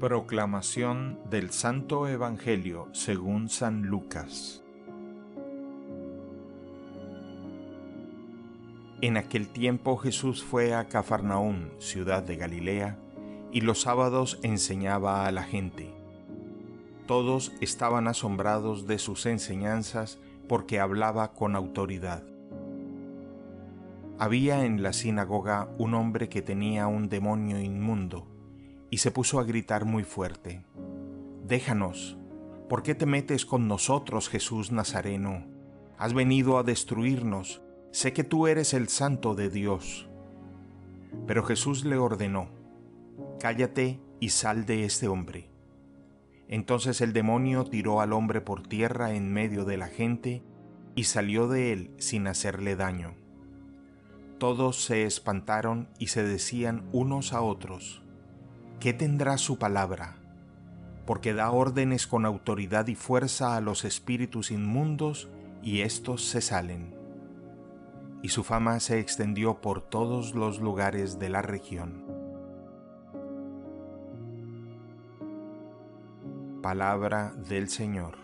Proclamación del Santo Evangelio según San Lucas En aquel tiempo Jesús fue a Cafarnaún, ciudad de Galilea, y los sábados enseñaba a la gente. Todos estaban asombrados de sus enseñanzas porque hablaba con autoridad. Había en la sinagoga un hombre que tenía un demonio inmundo y se puso a gritar muy fuerte, Déjanos, ¿por qué te metes con nosotros, Jesús Nazareno? Has venido a destruirnos, sé que tú eres el santo de Dios. Pero Jesús le ordenó, Cállate y sal de este hombre. Entonces el demonio tiró al hombre por tierra en medio de la gente y salió de él sin hacerle daño. Todos se espantaron y se decían unos a otros, ¿qué tendrá su palabra? Porque da órdenes con autoridad y fuerza a los espíritus inmundos y éstos se salen. Y su fama se extendió por todos los lugares de la región. Palabra del Señor.